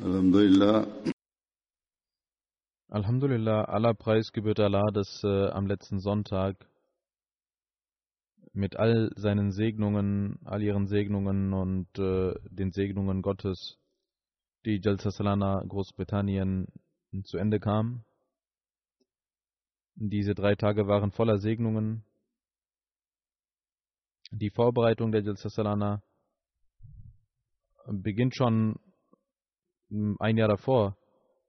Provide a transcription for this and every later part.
Alhamdulillah. Alhamdulillah, aller Preis gebührt Allah, dass äh, am letzten Sonntag mit all seinen Segnungen, all ihren Segnungen und äh, den Segnungen Gottes die Jalsa Salana Großbritannien zu Ende kam. Diese drei Tage waren voller Segnungen die Vorbereitung der Jalsa Salana beginnt schon ein Jahr davor,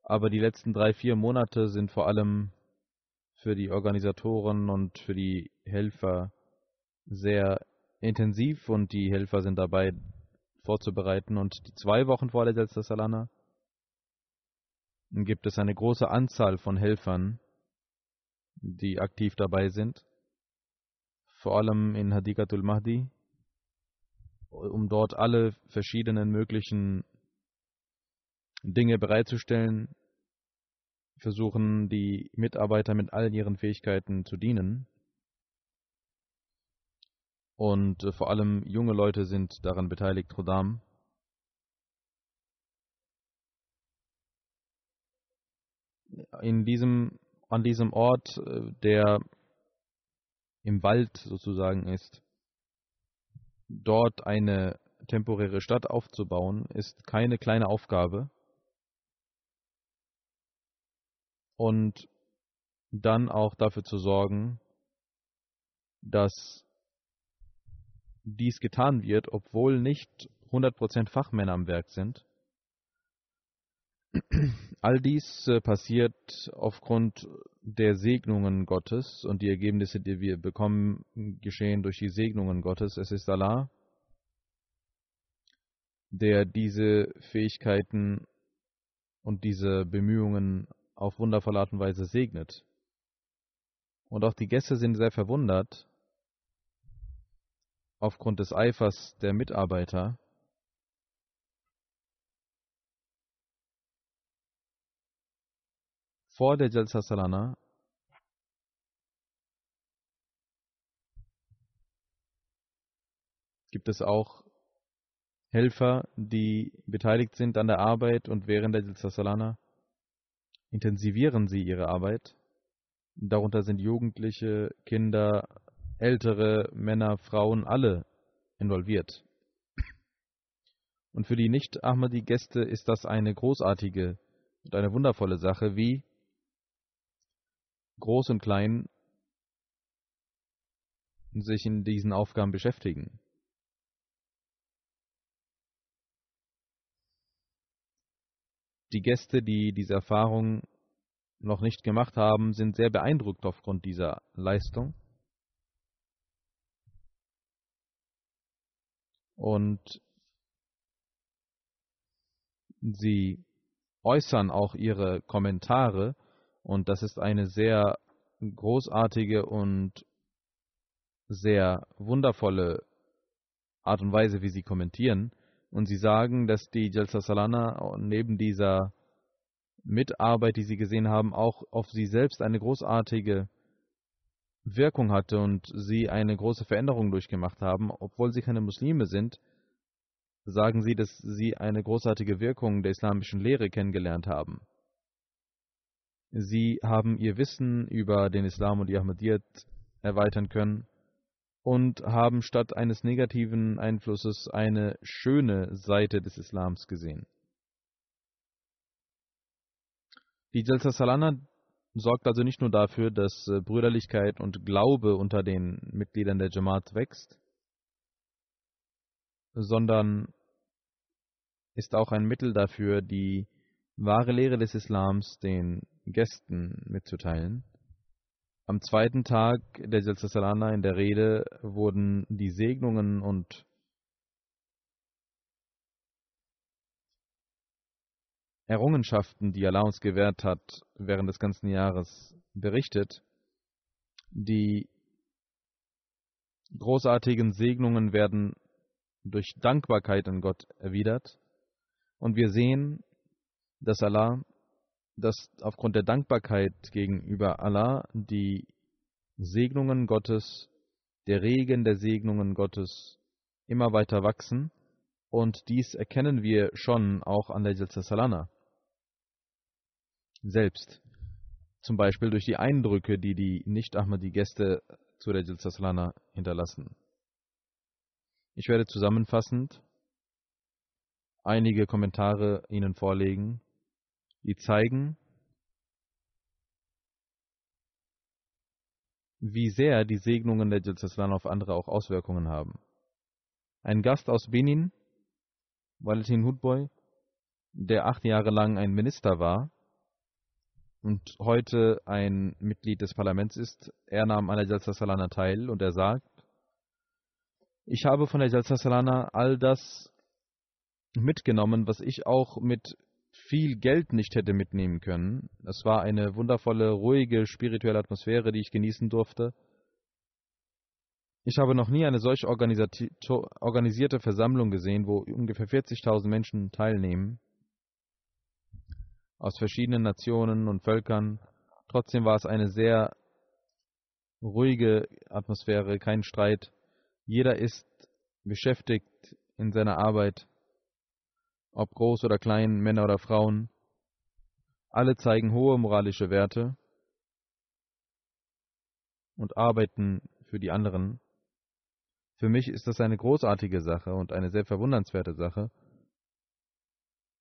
aber die letzten drei, vier Monate sind vor allem für die Organisatoren und für die Helfer sehr intensiv und die Helfer sind dabei vorzubereiten. Und die zwei Wochen vor der Jalsa Salana gibt es eine große Anzahl von Helfern, die aktiv dabei sind, vor allem in Hadikatul Mahdi, um dort alle verschiedenen möglichen Dinge bereitzustellen, versuchen die Mitarbeiter mit all ihren Fähigkeiten zu dienen. Und äh, vor allem junge Leute sind daran beteiligt, Rodam. In diesem, an diesem Ort, äh, der im Wald sozusagen ist, dort eine temporäre Stadt aufzubauen, ist keine kleine Aufgabe. Und dann auch dafür zu sorgen, dass dies getan wird, obwohl nicht 100% Fachmänner am Werk sind. All dies äh, passiert aufgrund der Segnungen Gottes und die Ergebnisse, die wir bekommen, geschehen durch die Segnungen Gottes. Es ist Allah, der diese Fähigkeiten und diese Bemühungen auf wundervolle Art und Weise segnet. Und auch die Gäste sind sehr verwundert, aufgrund des Eifers der Mitarbeiter vor der Jalsa Salana gibt es auch Helfer, die beteiligt sind an der Arbeit und während der Jalsa Salana intensivieren sie ihre Arbeit. Darunter sind Jugendliche, Kinder, Ältere, Männer, Frauen, alle involviert. Und für die Nicht-Ahmadi-Gäste ist das eine großartige und eine wundervolle Sache, wie Groß und Klein sich in diesen Aufgaben beschäftigen. Die Gäste, die diese Erfahrung noch nicht gemacht haben, sind sehr beeindruckt aufgrund dieser Leistung. Und sie äußern auch ihre Kommentare und das ist eine sehr großartige und sehr wundervolle Art und Weise, wie sie kommentieren. Und sie sagen, dass die Jalsa Salana neben dieser Mitarbeit, die sie gesehen haben, auch auf sie selbst eine großartige Wirkung hatte und sie eine große Veränderung durchgemacht haben, obwohl sie keine Muslime sind, sagen sie, dass sie eine großartige Wirkung der islamischen Lehre kennengelernt haben. Sie haben ihr Wissen über den Islam und die Ahmadiyyat erweitern können und haben statt eines negativen Einflusses eine schöne Seite des Islams gesehen. Die Jalsa Salana sorgt also nicht nur dafür, dass äh, Brüderlichkeit und Glaube unter den Mitgliedern der Jamaat wächst, sondern ist auch ein Mittel dafür, die wahre Lehre des Islams den Gästen mitzuteilen. Am zweiten Tag der Jalsa Salana in der Rede wurden die Segnungen und Errungenschaften, die Allah uns gewährt hat, während des ganzen Jahres berichtet. Die großartigen Segnungen werden durch Dankbarkeit an Gott erwidert. Und wir sehen, dass Allah, dass aufgrund der Dankbarkeit gegenüber Allah die Segnungen Gottes, der Regen der Segnungen Gottes immer weiter wachsen. Und dies erkennen wir schon auch an der Salana selbst. Zum Beispiel durch die Eindrücke, die die Nicht-Ahmadi-Gäste zu der Salana hinterlassen. Ich werde zusammenfassend einige Kommentare Ihnen vorlegen, die zeigen, wie sehr die Segnungen der Jalsa Salana auf andere auch Auswirkungen haben. Ein Gast aus Benin, Valentin Hudboy, der acht Jahre lang ein Minister war, und heute ein Mitglied des Parlaments ist. Er nahm an der Jalsa Salana teil und er sagt, ich habe von der Jalsa Salana all das mitgenommen, was ich auch mit viel Geld nicht hätte mitnehmen können. Es war eine wundervolle, ruhige, spirituelle Atmosphäre, die ich genießen durfte. Ich habe noch nie eine solch organisierte Versammlung gesehen, wo ungefähr 40.000 Menschen teilnehmen aus verschiedenen Nationen und Völkern. Trotzdem war es eine sehr ruhige Atmosphäre, kein Streit. Jeder ist beschäftigt in seiner Arbeit, ob groß oder klein, Männer oder Frauen. Alle zeigen hohe moralische Werte und arbeiten für die anderen. Für mich ist das eine großartige Sache und eine sehr verwundernswerte Sache,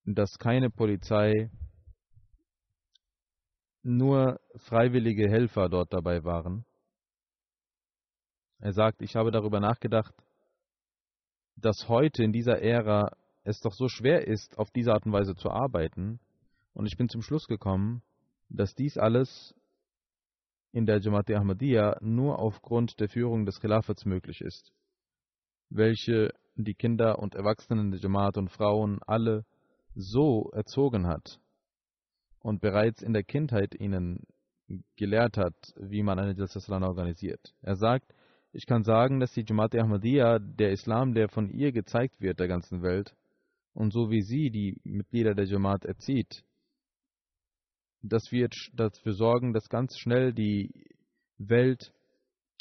dass keine Polizei nur freiwillige Helfer dort dabei waren. Er sagt, ich habe darüber nachgedacht, dass heute in dieser Ära es doch so schwer ist, auf diese Art und Weise zu arbeiten. Und ich bin zum Schluss gekommen, dass dies alles in der Jamaat Ahmadiyya nur aufgrund der Führung des Khilafats möglich ist, welche die Kinder und Erwachsenen der Jamaat und Frauen alle so erzogen hat, und bereits in der Kindheit ihnen gelehrt hat, wie man eine Jalsa organisiert. Er sagt, ich kann sagen, dass die Jamaat Ahmadiyya, der Islam, der von ihr gezeigt wird der ganzen Welt, und so wie sie die Mitglieder der Jamaat erzieht, das wird dafür sorgen, dass ganz schnell die Welt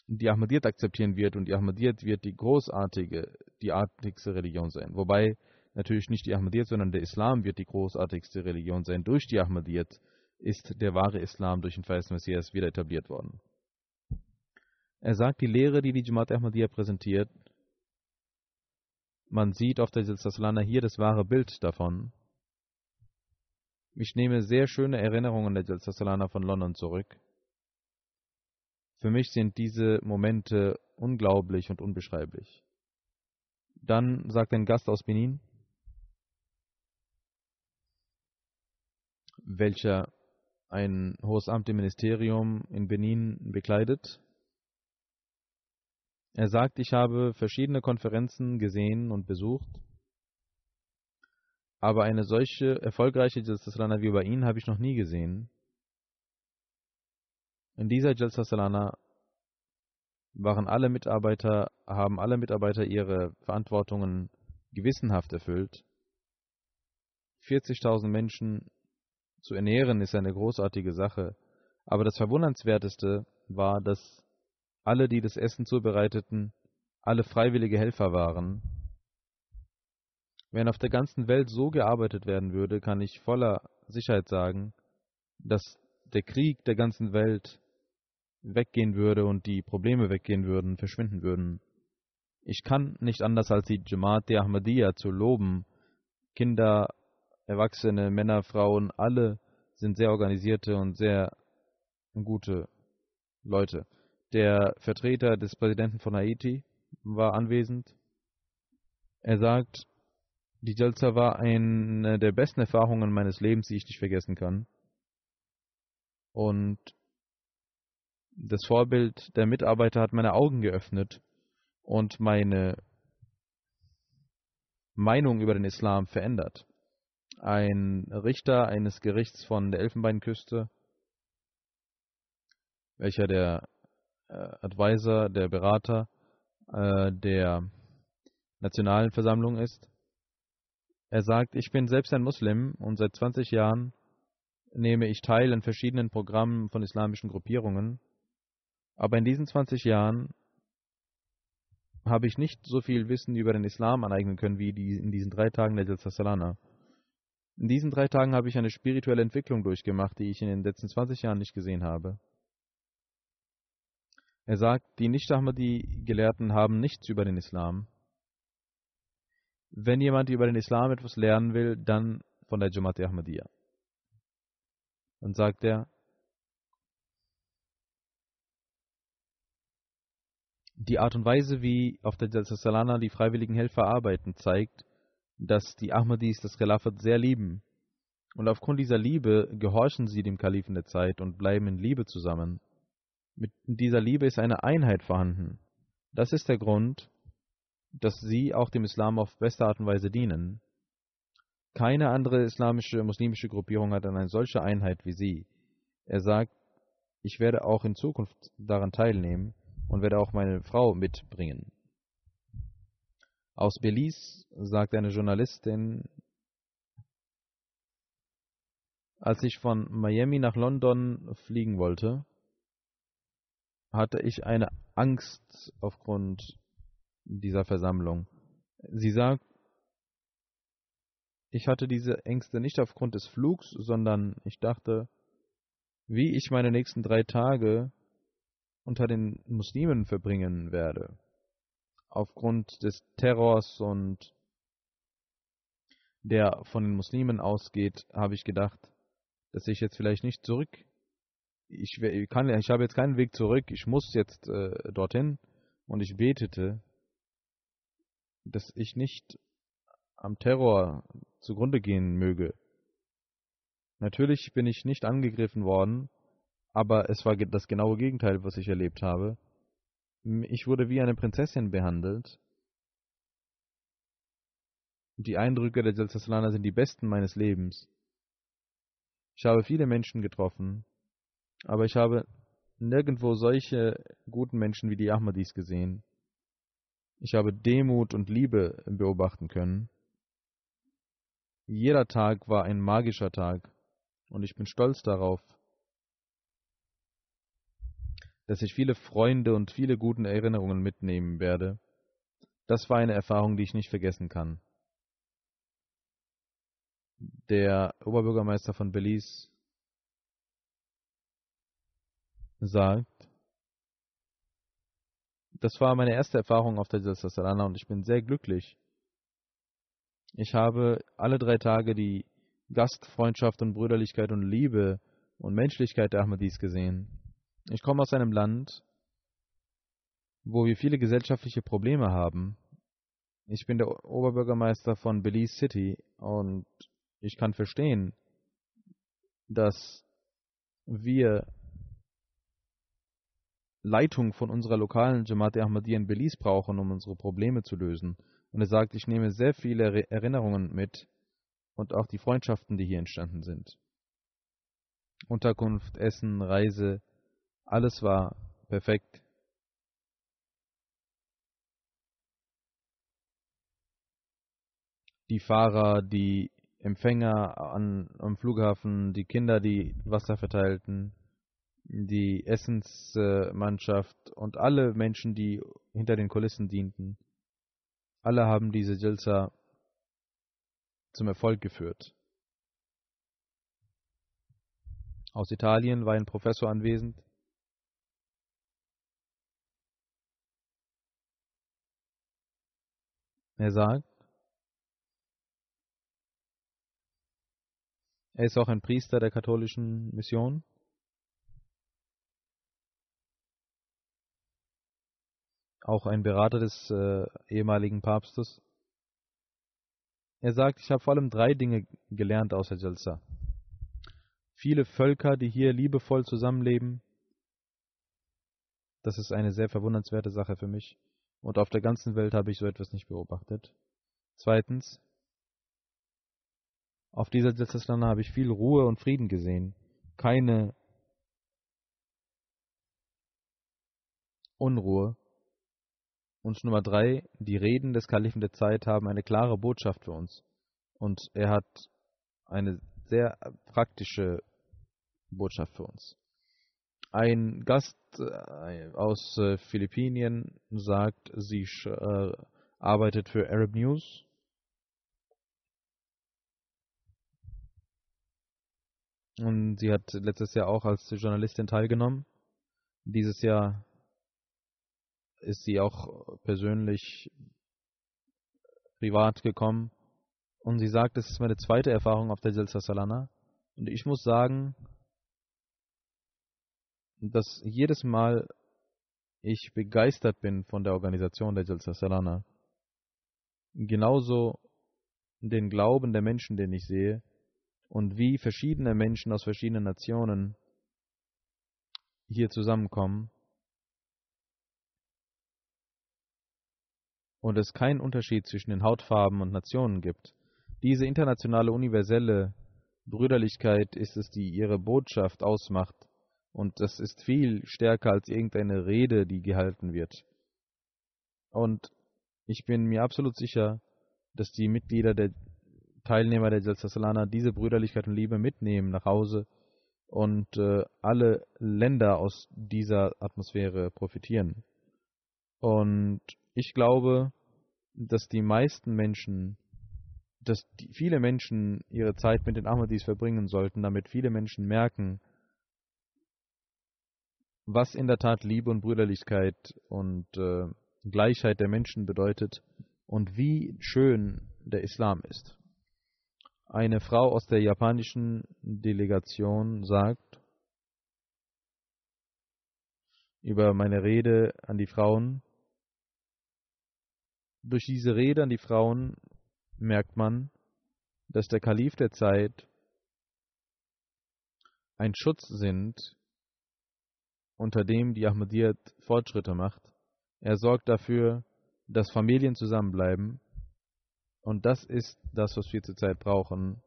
die Ahmadiyyat akzeptieren wird und die Ahmadiyyat wird die großartige, die artigste Religion sein. Wobei natürlich nicht die Ahmadiyyat, sondern der Islam wird die großartigste Religion sein. Durch die Ahmadiyyat ist der wahre Islam durch den verheißten Messias wieder etabliert worden. Er sagt, die Lehre, die die Jamaat Ahmadiyya präsentiert, man sieht auf der Silsaslana hier das wahre Bild davon. Ich nehme sehr schöne Erinnerungen der Silsaslana von London zurück. Für mich sind diese Momente unglaublich und unbeschreiblich. Dann sagt ein Gast aus Benin, welcher ein hohes Amt im Ministerium in Benin bekleidet. Er sagt, ich habe verschiedene Konferenzen gesehen und besucht, aber eine solche erfolgreiche Jalsa wie bei Ihnen habe ich noch nie gesehen. In dieser Jalsa waren alle Mitarbeiter, haben alle Mitarbeiter ihre Verantwortungen gewissenhaft erfüllt. 40.000 Menschen zu ernähren ist eine großartige Sache. Aber das Verwundernswerteste war, dass alle, die das Essen zubereiteten, alle freiwillige Helfer waren. Wenn auf der ganzen Welt so gearbeitet werden würde, kann ich voller Sicherheit sagen, dass der Krieg der ganzen Welt weggehen würde und die Probleme weggehen würden, verschwinden würden. Ich kann nicht anders als die Jamaat der Ahmadiyya zu loben. Kinder, Erwachsene, Männer, Frauen, alle sind sehr organisierte und sehr gute Leute. Der Vertreter des Präsidenten von Haiti war anwesend. Er sagt, die Jalsa war eine der besten Erfahrungen meines Lebens, die ich nicht vergessen kann. Und das Vorbild der Mitarbeiter hat meine Augen geöffnet und meine Meinung über den Islam verändert. Ein Richter eines Gerichts von der Elfenbeinküste, welcher der Advisor, der Berater äh, der Nationalen Versammlung ist, er sagt, ich bin selbst ein Muslim und seit 20 Jahren nehme ich teil an verschiedenen Programmen von islamischen Gruppierungen aber in diesen 20 Jahren habe ich nicht so viel Wissen über den Islam aneignen können wie in diesen drei Tagen der Jalsa. In diesen drei Tagen habe ich eine spirituelle Entwicklung durchgemacht, die ich in den letzten 20 Jahren nicht gesehen habe. Er sagt, die Nicht-Ahmadi-Gelehrten haben nichts über den Islam. Wenn jemand über den Islam etwas lernen will, dann von der Jamaat Ahmadiyya. Dann sagt er, Die Art und Weise, wie auf der Salana die freiwilligen Helfer arbeiten, zeigt, dass die Ahmadis das Khilafat sehr lieben. Und aufgrund dieser Liebe gehorchen sie dem Kalifen der Zeit und bleiben in Liebe zusammen. Mit dieser Liebe ist eine Einheit vorhanden. Das ist der Grund, dass sie auch dem Islam auf beste Art und Weise dienen. Keine andere islamische, muslimische Gruppierung hat eine solche Einheit wie sie. Er sagt, ich werde auch in Zukunft daran teilnehmen und werde auch meine Frau mitbringen. Aus Belize sagt eine Journalistin, als ich von Miami nach London fliegen wollte, hatte ich eine Angst aufgrund dieser Versammlung. Sie sagt, ich hatte diese Ängste nicht aufgrund des Flugs, sondern ich dachte, wie ich meine nächsten drei Tage unter den Muslimen verbringen werde. Aufgrund des Terrors und der von den Muslimen ausgeht, habe ich gedacht, dass ich jetzt vielleicht nicht zurück. Ich, kann, ich habe jetzt keinen Weg zurück. Ich muss jetzt äh, dorthin. Und ich betete, dass ich nicht am Terror zugrunde gehen möge. Natürlich bin ich nicht angegriffen worden, aber es war das genaue Gegenteil, was ich erlebt habe. Ich wurde wie eine Prinzessin behandelt. Die Eindrücke der Jalsasalana sind die besten meines Lebens. Ich habe viele Menschen getroffen, aber ich habe nirgendwo solche guten Menschen wie die Ahmadis gesehen. Ich habe Demut und Liebe beobachten können. Jeder Tag war ein magischer Tag und ich bin stolz darauf, dass ich viele Freunde und viele gute Erinnerungen mitnehmen werde. Das war eine Erfahrung, die ich nicht vergessen kann. Der Oberbürgermeister von Belize sagt, das war meine erste Erfahrung auf der Jalsa Salana und ich bin sehr glücklich. Ich habe alle drei Tage die Gastfreundschaft und Brüderlichkeit und Liebe und Menschlichkeit der Ahmadis gesehen. Ich komme aus einem Land, wo wir viele gesellschaftliche Probleme haben. Ich bin der Oberbürgermeister von Belize City und ich kann verstehen, dass wir Leitung von unserer lokalen Jamaat Ahmadiyya in Belize brauchen, um unsere Probleme zu lösen. Und er sagt, ich nehme sehr viele Erinnerungen mit und auch die Freundschaften, die hier entstanden sind. Unterkunft, Essen, Reise, alles war perfekt. Die Fahrer, die Empfänger an, am Flughafen, die Kinder, die Wasser verteilten, die Essensmannschaft und alle Menschen, die hinter den Kulissen dienten, alle haben diese Jalsa zum Erfolg geführt. Aus Italien war ein Professor anwesend. Er sagt, er ist auch ein Priester der katholischen Mission. Auch ein Berater des äh, ehemaligen Papstes. Er sagt, ich habe vor allem drei Dinge gelernt aus der Jalsa. Viele Völker, die hier liebevoll zusammenleben, das ist eine sehr verwundernswerte Sache für mich. Und auf der ganzen Welt habe ich so etwas nicht beobachtet. Zweitens, auf dieser Jalsa habe ich viel Ruhe und Frieden gesehen. Keine Unruhe. Und Nummer drei, die Reden des Kalifen der Zeit haben eine klare Botschaft für uns. Und er hat eine sehr praktische Botschaft für uns. Ein Gast äh, aus äh, Philippinen sagt, sie äh, arbeitet für Arab News. Und sie hat letztes Jahr auch als Journalistin teilgenommen. Dieses Jahr ist sie auch persönlich privat gekommen. Und sie sagt, es ist meine zweite Erfahrung auf der Jalsa Salana. Und ich muss sagen, dass jedes Mal ich begeistert bin von der Organisation der Jalsa Salana. Genauso den Glauben der Menschen, den ich sehe, und wie verschiedene Menschen aus verschiedenen Nationen hier zusammenkommen und es keinen Unterschied zwischen den Hautfarben und Nationen gibt. Diese internationale universelle Brüderlichkeit ist es, die ihre Botschaft ausmacht, und das ist viel stärker als irgendeine Rede, die gehalten wird. Und ich bin mir absolut sicher, dass die Mitglieder der Teilnehmer der Jalsa Salana diese Brüderlichkeit und Liebe mitnehmen nach Hause und äh, alle Länder aus dieser Atmosphäre profitieren. Und ich glaube, dass die meisten Menschen, dass die, viele Menschen ihre Zeit mit den Ahmadis verbringen sollten, damit viele Menschen merken, was in der Tat Liebe und Brüderlichkeit und äh, Gleichheit der Menschen bedeutet und wie schön der Islam ist. Eine Frau aus der japanischen Delegation sagt über meine Rede an die Frauen, durch diese Rede an die Frauen merkt man, dass der Kalif der Zeit ein Schutz sind, unter dem die Ahmadiyyat Fortschritte macht. Er sorgt dafür, dass Familien zusammenbleiben. Und das ist das, was wir zurzeit brauchen.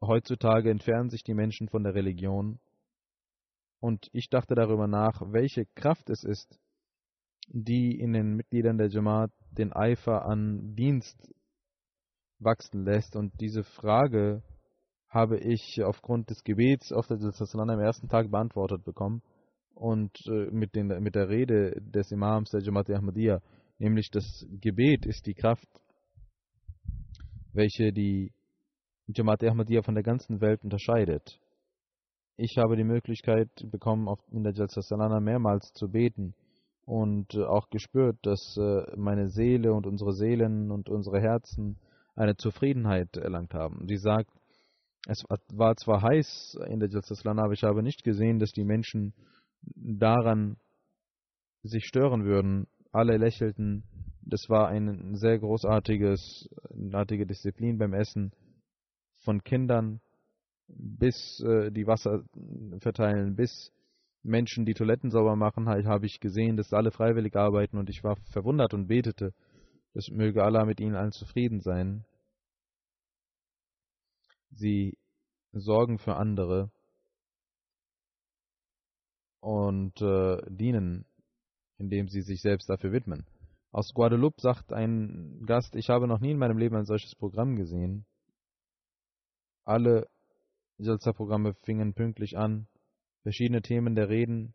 Heutzutage entfernen sich die Menschen von der Religion. Und ich dachte darüber nach, welche Kraft es ist, die in den Mitgliedern der Jamaat den Eifer an Dienst wachsen lässt. Und diese Frage habe ich aufgrund des Gebets auf der Salana am ersten Tag beantwortet bekommen und äh, mit, den, mit der Rede des Imams der Jamaat Ahmadiyya, nämlich das Gebet ist die Kraft, welche die Jamaat Ahmadiyya von der ganzen Welt unterscheidet. Ich habe die Möglichkeit bekommen, in der Jalsa Salana mehrmals zu beten und äh, auch gespürt, dass äh, meine Seele und unsere Seelen und unsere Herzen eine Zufriedenheit erlangt haben. Sie sagt, es war zwar heiß in der Jalsaslana, aber ich habe nicht gesehen, dass die Menschen daran sich stören würden. Alle lächelten. Das war ein sehr großartiges, artige Disziplin beim Essen. Von Kindern bis äh, die Wasser verteilen, bis Menschen, die Toiletten sauber machen, habe ich gesehen, dass alle freiwillig arbeiten und ich war verwundert und betete, dass möge Allah mit ihnen allen zufrieden sein. Sie sorgen für andere und äh, dienen, indem sie sich selbst dafür widmen. Aus Guadeloupe sagt ein Gast, ich habe noch nie in meinem Leben ein solches Programm gesehen. Alle Jalsa-Programme fingen pünktlich an. Verschiedene Themen der Reden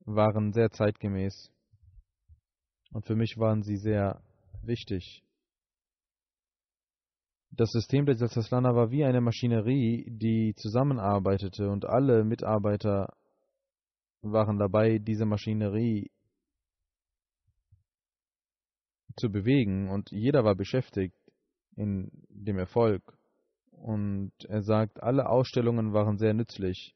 waren sehr zeitgemäß. Und für mich waren sie sehr wichtig. Das System der Jalsaslana war wie eine Maschinerie, die zusammenarbeitete und alle Mitarbeiter waren dabei, diese Maschinerie zu bewegen und jeder war beschäftigt in dem Erfolg. Und er sagt, alle Ausstellungen waren sehr nützlich.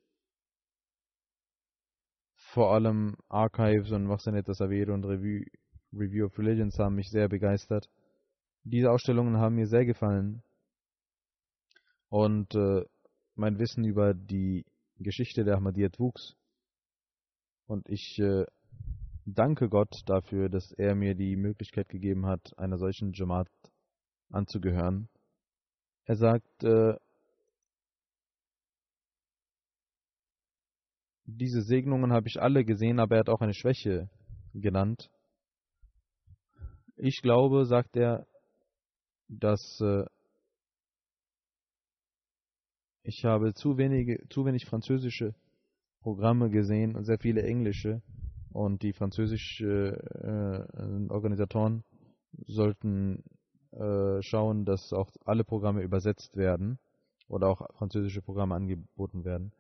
Vor allem Archives und Vaxanet Saver und Review, Review of Religions haben mich sehr begeistert. Diese Ausstellungen haben mir sehr gefallen. Und äh, mein Wissen über die Geschichte der Ahmadiyyat wuchs. Und ich äh, danke Gott dafür, dass er mir die Möglichkeit gegeben hat, einer solchen Jamaat anzugehören. Er sagt, äh, diese Segnungen habe ich alle gesehen, aber er hat auch eine Schwäche genannt. Ich glaube, sagt er, dass äh, ich habe zu wenige, zu wenig französische Programme gesehen und sehr viele englische und die französischen äh, Organisatoren sollten äh, schauen, dass auch alle Programme übersetzt werden oder auch französische Programme angeboten werden.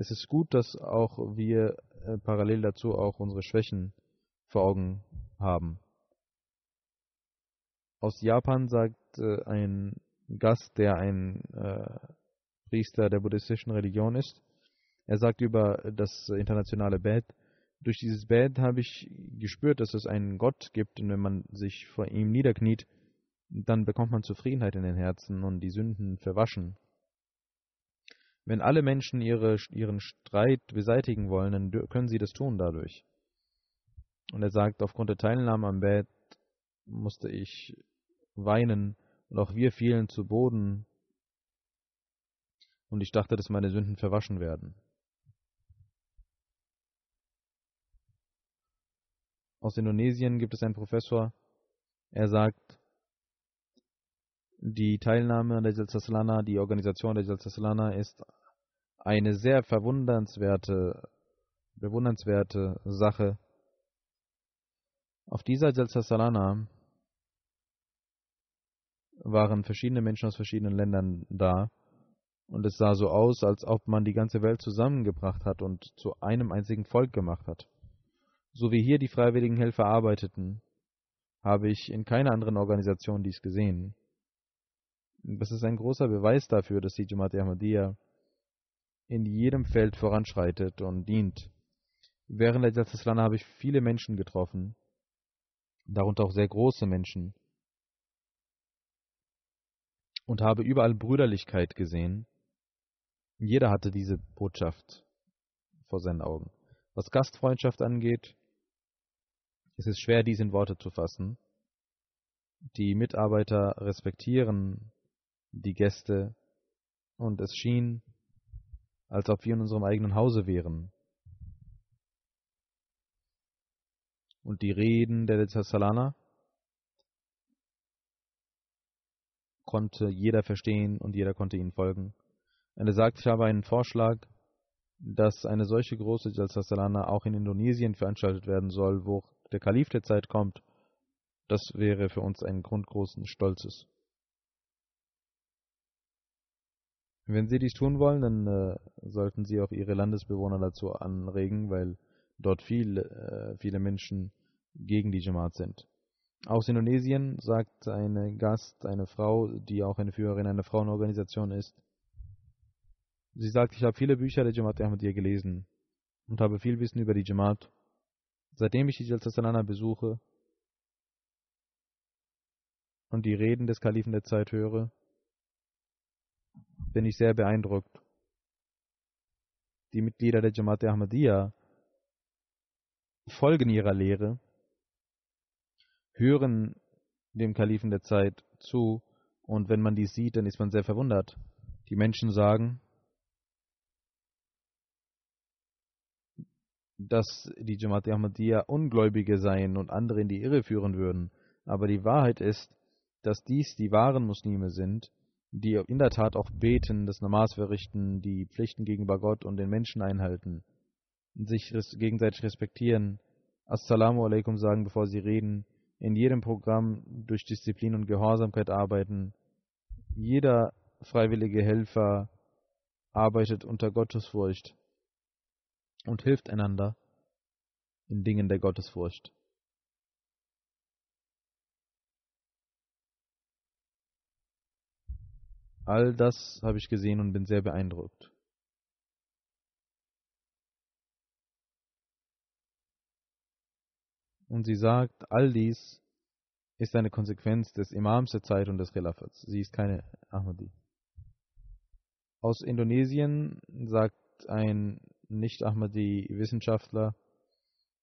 Es ist gut, dass auch wir äh, parallel dazu auch unsere Schwächen vor Augen haben. Aus Japan sagt äh, ein Gast, der ein äh, Priester der buddhistischen Religion ist, er sagt über das internationale Bett, durch dieses Bett habe ich gespürt, dass es einen Gott gibt und wenn man sich vor ihm niederkniet, dann bekommt man Zufriedenheit in den Herzen und die Sünden verwaschen. Wenn alle Menschen ihre, ihren Streit beseitigen wollen, dann können sie das tun dadurch. Und er sagt, aufgrund der Teilnahme am Bett musste ich weinen und auch wir fielen zu Boden und ich dachte, dass meine Sünden verwaschen werden. Aus Indonesien gibt es einen Professor, er sagt, die Teilnahme der Jalsa die Organisation der Jalsa ist eine sehr verwundernswerte, bewundernswerte Sache. Auf dieser Jalsa waren verschiedene Menschen aus verschiedenen Ländern da und es sah so aus, als ob man die ganze Welt zusammengebracht hat und zu einem einzigen Volk gemacht hat. So wie hier die freiwilligen Helfer arbeiteten, habe ich in keiner anderen Organisation dies gesehen. Das ist ein großer Beweis dafür, dass die Jamaat Ahmadiyya in jedem Feld voranschreitet und dient. Während der Jalsaslana habe ich viele Menschen getroffen, darunter auch sehr große Menschen, und habe überall Brüderlichkeit gesehen. Jeder hatte diese Botschaft vor seinen Augen. Was Gastfreundschaft angeht, ist es schwer, dies in Worte zu fassen. Die Mitarbeiter respektieren die Gäste und es schien, als ob wir in unserem eigenen Hause wären. Und die Reden der Salana konnte jeder verstehen und jeder konnte ihnen folgen. Und er sagt, ich habe einen Vorschlag, dass eine solche große Jalsa auch in Indonesien veranstaltet werden soll, wo der Kalif der Zeit kommt. Das wäre für uns ein Grund großen Stolzes. Wenn Sie dies tun wollen, dann äh, sollten Sie auch Ihre Landesbewohner dazu anregen, weil dort viel, äh, viele Menschen gegen die Jamaat sind. Aus Indonesien sagt eine Gast, eine Frau, die auch eine Führerin einer Frauenorganisation ist, sie sagt, ich habe viele Bücher der Jamaat Ahmadiyya gelesen und habe viel Wissen über die Jamaat. Seitdem ich die Jalsa Salana besuche und die Reden des Kalifen der Zeit höre, bin ich sehr beeindruckt. Die Mitglieder der Jamaat Ahmadiyya folgen ihrer Lehre, hören dem Kalifen der Zeit zu und wenn man dies sieht, dann ist man sehr verwundert. Die Menschen sagen, dass die Jamaat Ahmadiyya Ungläubige seien und andere in die Irre führen würden. Aber die Wahrheit ist, dass dies die wahren Muslime sind, die in der Tat auch beten, das Namas verrichten, die Pflichten gegenüber Gott und den Menschen einhalten, sich gegenseitig respektieren, Assalamu alaikum sagen, bevor sie reden, in jedem Programm durch Disziplin und Gehorsamkeit arbeiten. Jeder freiwillige Helfer arbeitet unter Gottesfurcht und hilft einander in Dingen der Gottesfurcht. All das habe ich gesehen und bin sehr beeindruckt. Und sie sagt, all dies ist eine Konsequenz des Imams der Zeit und des Khilafats. Sie ist keine Ahmadi. Aus Indonesien sagt ein Nicht-Ahmadi-Wissenschaftler,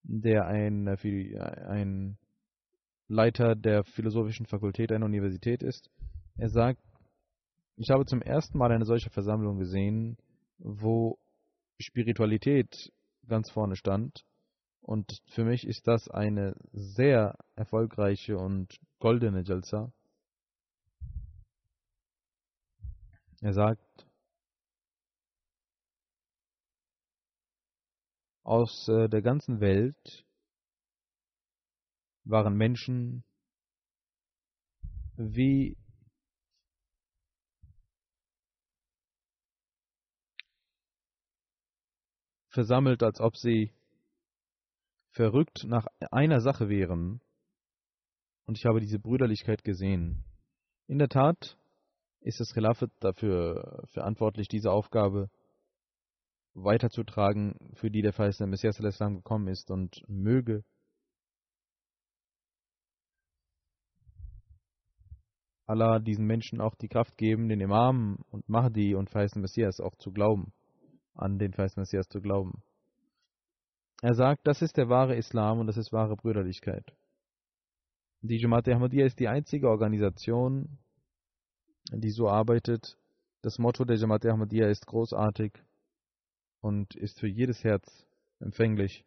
der ein, ein Leiter der philosophischen Fakultät einer Universität ist, er sagt, ich habe zum ersten Mal eine solche Versammlung gesehen, wo Spiritualität ganz vorne stand. Und für mich ist das eine sehr erfolgreiche und goldene Jalsa. Er sagt, aus äh, der ganzen Welt waren Menschen wie versammelt, als ob sie verrückt nach einer Sache wären. Und ich habe diese Brüderlichkeit gesehen. In der Tat ist das Khilafat dafür verantwortlich, diese Aufgabe weiterzutragen, für die der verheißene Messias al-Islam gekommen ist und möge Allah diesen Menschen auch die Kraft geben, den Imam und Mahdi und verheißenen Messias auch zu glauben an den verheißenen Messias zu glauben. Er sagt, das ist der wahre Islam und das ist wahre Brüderlichkeit. Die Jamaat Ahmadiyya ist die einzige Organisation, die so arbeitet. Das Motto der Jamaat Ahmadiyya ist großartig und ist für jedes Herz empfänglich.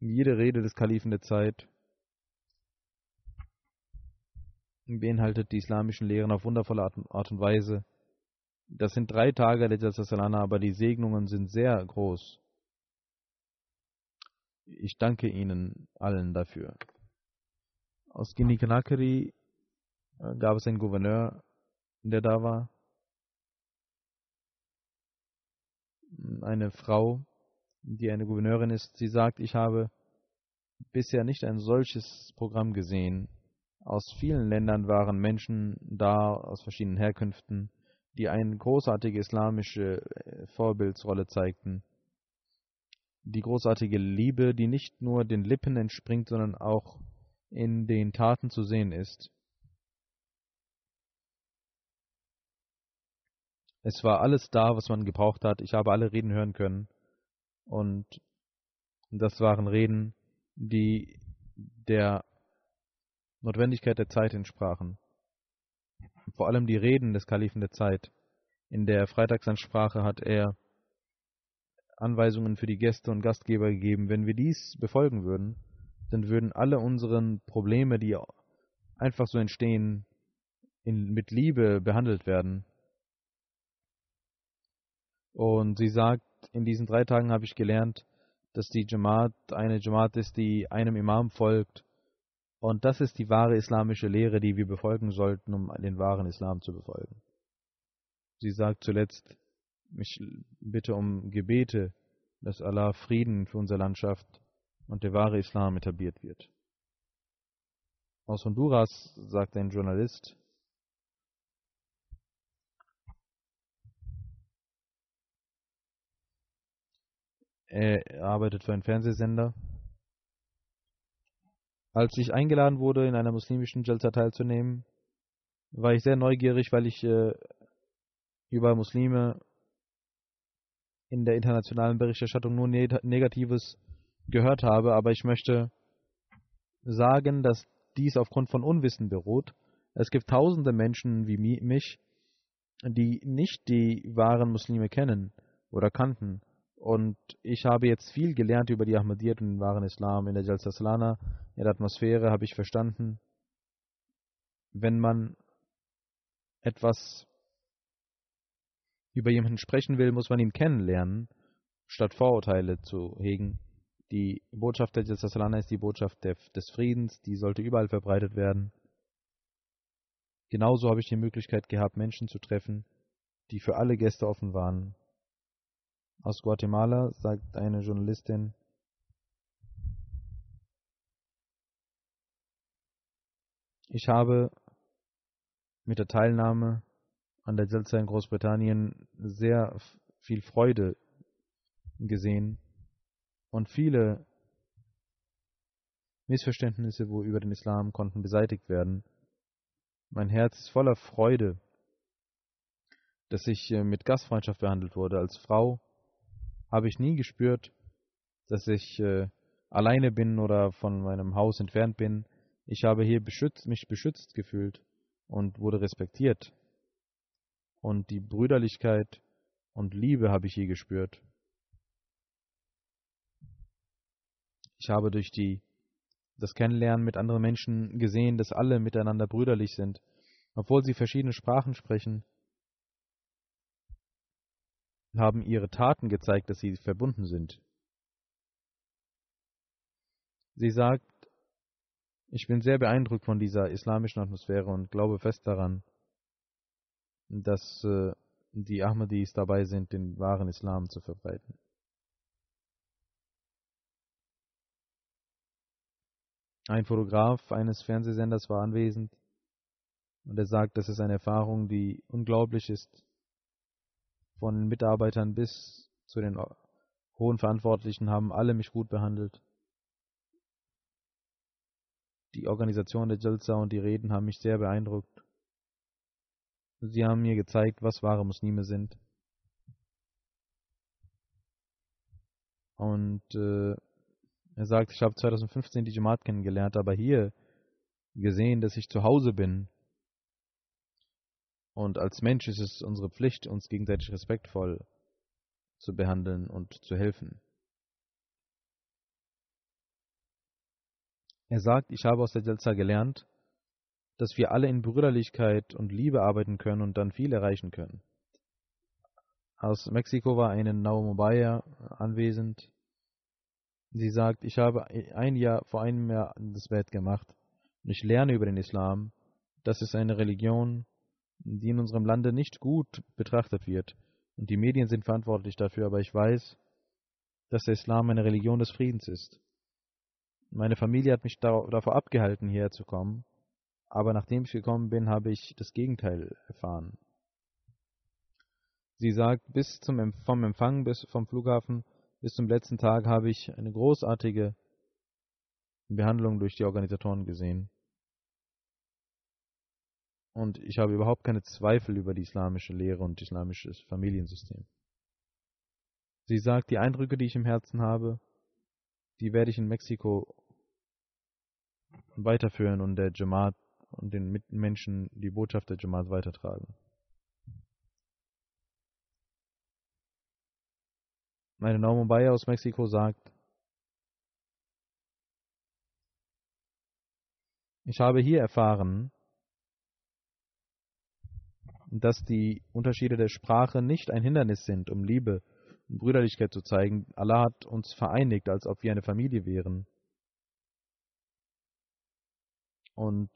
Jede Rede des Kalifen der Zeit beinhaltet die islamischen Lehren auf wundervolle Art und Weise. Das sind drei Tage der Jalsasalana, aber die Segnungen sind sehr groß. Ich danke Ihnen allen dafür. Aus Guinea-Conakry äh, gab es einen Gouverneur, der da war. Eine Frau, die eine Gouverneurin ist. Sie sagt, ich habe bisher nicht ein solches Programm gesehen. Aus vielen Ländern waren Menschen da, aus verschiedenen Herkünften die eine großartige islamische äh, Vorbildsrolle zeigten. Die großartige Liebe, die nicht nur den Lippen entspringt, sondern auch in den Taten zu sehen ist. Es war alles da, was man gebraucht hat. Ich habe alle Reden hören können. Und das waren Reden, die der Notwendigkeit der Zeit entsprachen vor allem die Reden des Kalifen der Zeit. In der Freitagsansprache hat er Anweisungen für die Gäste und Gastgeber gegeben. Wenn wir dies befolgen würden, dann würden alle unsere Probleme, die einfach so entstehen, in, mit Liebe behandelt werden. Und sie sagt, in diesen drei Tagen habe ich gelernt, dass die Jamaat eine Jamaat ist, die einem Imam folgt und das ist die wahre islamische Lehre, die wir befolgen sollten, um den wahren Islam zu befolgen. Sie sagt zuletzt, ich bitte um Gebete, dass Allah Frieden für unsere Landschaft und der wahre Islam etabliert wird. Aus Honduras sagt ein Journalist, er arbeitet für einen Fernsehsender als ich eingeladen wurde, in einer muslimischen Jalsa teilzunehmen, war ich sehr neugierig, weil ich äh, über Muslime in der internationalen Berichterstattung nur Negatives gehört habe, aber ich möchte sagen, dass dies aufgrund von Unwissen beruht. Es gibt tausende Menschen wie mich, die nicht die wahren Muslime kennen oder kannten. Und ich habe jetzt viel gelernt über die Ahmadiyyat und den wahren Islam. In der Jalsa Salana, in der Atmosphäre habe ich verstanden, wenn man etwas über jemanden sprechen will, muss man ihn kennenlernen, statt Vorurteile zu hegen. Die Botschaft der Jalsa Salana ist die Botschaft des Friedens, die sollte überall verbreitet werden. Genauso habe ich die Möglichkeit gehabt, Menschen zu treffen, die für alle Gäste offen waren. Aus Guatemala sagt eine Journalistin, ich habe mit der Teilnahme an der Jalsa in Großbritannien sehr viel Freude gesehen und viele Missverständnisse über den Islam konnten beseitigt werden. Mein Herz ist voller Freude, dass ich äh, mit Gastfreundschaft behandelt wurde. Als Frau habe ich nie gespürt, dass ich äh, alleine bin oder von meinem Haus entfernt bin. Ich habe hier beschützt, mich beschützt gefühlt und wurde respektiert. Und die Brüderlichkeit und Liebe habe ich hier gespürt. Ich habe durch die, das Kennenlernen mit anderen Menschen gesehen, dass alle miteinander brüderlich sind, obwohl sie verschiedene Sprachen sprechen haben ihre Taten gezeigt, dass sie verbunden sind. Sie sagt, ich bin sehr beeindruckt von dieser islamischen Atmosphäre und glaube fest daran, dass äh, die Ahmadis dabei sind, den wahren Islam zu verbreiten. Ein Fotograf eines Fernsehsenders war anwesend und er sagt, das ist eine Erfahrung, die unglaublich ist von den Mitarbeitern bis zu den hohen Verantwortlichen haben alle mich gut behandelt. Die Organisation der Jalsa und die Reden haben mich sehr beeindruckt. Sie haben mir gezeigt, was wahre Muslime sind. Und äh, er sagt, ich habe 2015 die Jamaat kennengelernt, aber hier gesehen, dass ich zu Hause bin und als Mensch ist es unsere Pflicht, uns gegenseitig respektvoll zu behandeln und zu helfen. Er sagt, ich habe aus der Jalsa gelernt, dass wir alle in Brüderlichkeit und Liebe arbeiten können und dann viel erreichen können. Aus Mexiko war eine Naumobaya anwesend. Sie sagt, ich habe ein Jahr vor einem Jahr das Bett gemacht und ich lerne über den Islam. Das ist eine Religion, die in unserem Lande nicht gut betrachtet wird. Und die Medien sind verantwortlich dafür, aber ich weiß, dass der Islam eine Religion des Friedens ist. Meine Familie hat mich davor abgehalten, hierher zu kommen, aber nachdem ich gekommen bin, habe ich das Gegenteil erfahren. Sie sagt, bis zum vom Empfang bis vom Flughafen bis zum letzten Tag habe ich eine großartige Behandlung durch die Organisatoren gesehen. Und ich habe überhaupt keine Zweifel über die islamische Lehre und islamisches Familiensystem. Sie sagt, die Eindrücke, die ich im Herzen habe, die werde ich in Mexiko weiterführen und der Jamaat und den Mitmenschen die Botschaft der Jamaat weitertragen. Meine Norman Bayer aus Mexiko sagt, ich habe hier erfahren, dass die Unterschiede der Sprache nicht ein Hindernis sind, um Liebe und Brüderlichkeit zu zeigen. Allah hat uns vereinigt, als ob wir eine Familie wären. Und